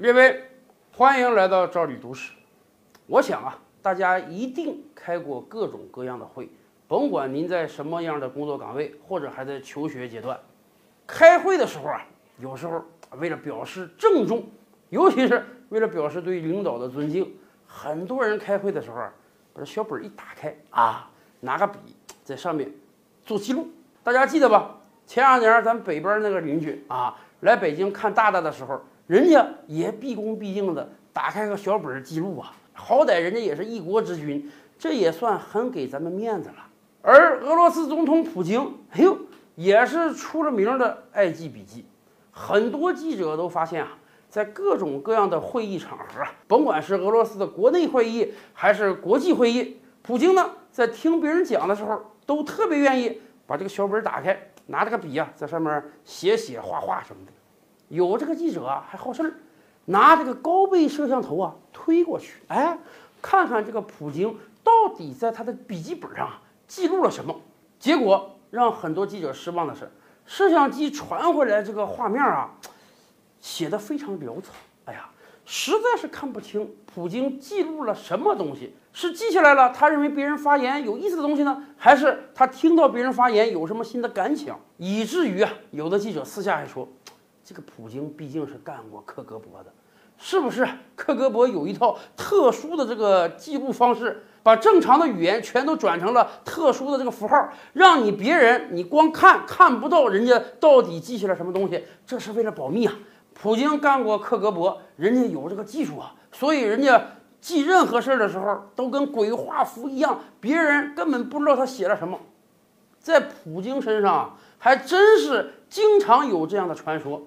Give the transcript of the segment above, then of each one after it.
列位，欢迎来到赵李读史。我想啊，大家一定开过各种各样的会，甭管您在什么样的工作岗位，或者还在求学阶段，开会的时候啊，有时候为了表示郑重，尤其是为了表示对领导的尊敬，很多人开会的时候啊，把这小本儿一打开啊，拿个笔在上面做记录。大家记得吧？前两年咱北边那个邻居啊，来北京看大大的时候。人家也毕恭毕敬的打开个小本记录啊，好歹人家也是一国之君，这也算很给咱们面子了。而俄罗斯总统普京，哎呦，也是出了名的爱记笔记。很多记者都发现啊，在各种各样的会议场合啊，甭管是俄罗斯的国内会议还是国际会议，普京呢在听别人讲的时候，都特别愿意把这个小本打开，拿着个笔啊，在上面写写画画什么的。有这个记者啊，还好事儿，拿这个高倍摄像头啊推过去，哎，看看这个普京到底在他的笔记本上记录了什么。结果让很多记者失望的是，摄像机传回来这个画面啊，写的非常潦草，哎呀，实在是看不清普京记录了什么东西。是记下来了他认为别人发言有意思的东西呢，还是他听到别人发言有什么新的感想？以至于啊，有的记者私下还说。这个普京毕竟是干过克格勃的，是不是？克格勃有一套特殊的这个记录方式，把正常的语言全都转成了特殊的这个符号，让你别人你光看看不到人家到底记下了什么东西。这是为了保密啊！普京干过克格勃，人家有这个技术啊，所以人家记任何事儿的时候都跟鬼画符一样，别人根本不知道他写了什么。在普京身上还真是经常有这样的传说。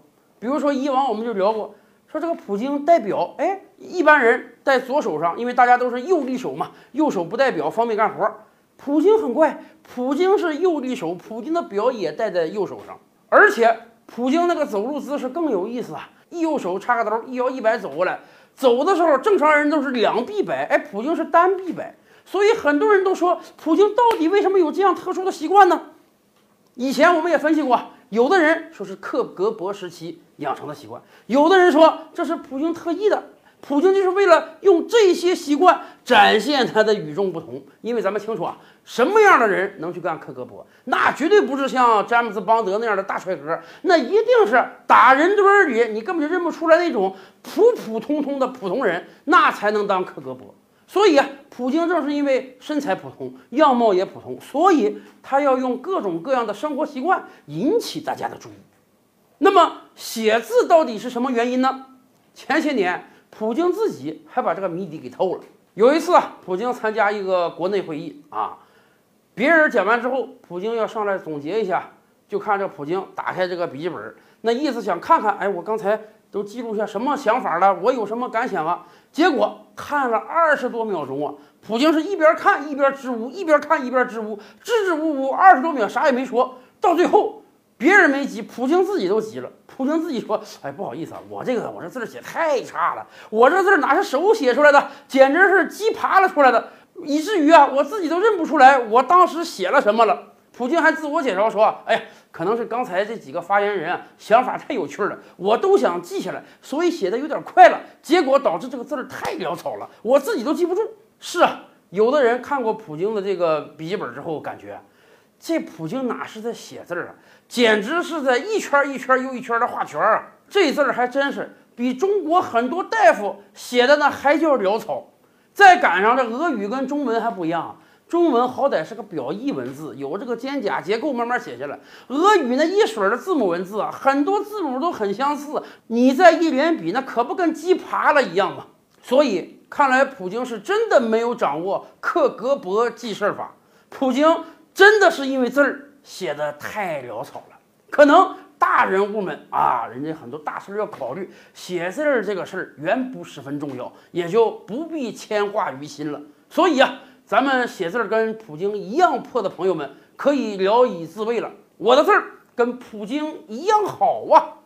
比如说，以往我们就聊过，说这个普京戴表，哎，一般人戴左手上，因为大家都是右利手嘛，右手不戴表方便干活。普京很怪，普京是右利手，普京的表也戴在右手上，而且普京那个走路姿势更有意思啊，一右手插个兜，一摇一摆走过来，走的时候正常人都是两臂摆，哎，普京是单臂摆，所以很多人都说，普京到底为什么有这样特殊的习惯呢？以前我们也分析过。有的人说是克格勃时期养成的习惯，有的人说这是普京特意的，普京就是为了用这些习惯展现他的与众不同。因为咱们清楚啊，什么样的人能去干克格勃？那绝对不是像詹姆斯邦德那样的大帅哥，那一定是打人堆里你根本就认不出来那种普普通通的普通人，那才能当克格勃。所以啊，普京正是因为身材普通，样貌也普通，所以他要用各种各样的生活习惯引起大家的注意。那么写字到底是什么原因呢？前些年，普京自己还把这个谜底给透了。有一次啊，普京参加一个国内会议啊，别人讲完之后，普京要上来总结一下，就看这普京打开这个笔记本，那意思想看看，哎，我刚才。都记录下什么想法了？我有什么感想啊？结果看了二十多秒钟啊，普京是一边看一边支吾，一边看一边支吾，支支吾吾二十多秒啥也没说。到最后，别人没急，普京自己都急了。普京自己说：“哎，不好意思啊，我这个我这字写太差了，我这字哪是手写出来的，简直是鸡爬了出来的，以至于啊，我自己都认不出来我当时写了什么了。”普京还自我介绍说：“哎呀。”可能是刚才这几个发言人啊，想法太有趣了，我都想记下来，所以写的有点快了，结果导致这个字儿太潦草了，我自己都记不住。是啊，有的人看过普京的这个笔记本之后，感觉这普京哪是在写字儿啊，简直是在一圈一圈又一圈的画圈儿啊！这字儿还真是比中国很多大夫写的那还叫潦草，再赶上这俄语跟中文还不一样。中文好歹是个表意文字，有这个肩胛结构，慢慢写下来。俄语那一水的字母文字啊，很多字母都很相似，你再一连笔，那可不跟鸡爬了一样吗？所以看来普京是真的没有掌握克格勃记事儿法，普京真的是因为字儿写的太潦草了。可能大人物们啊，人家很多大事要考虑，写字儿这个事儿远不十分重要，也就不必牵挂于心了。所以啊。咱们写字跟普京一样破的朋友们，可以聊以自慰了。我的字儿跟普京一样好啊。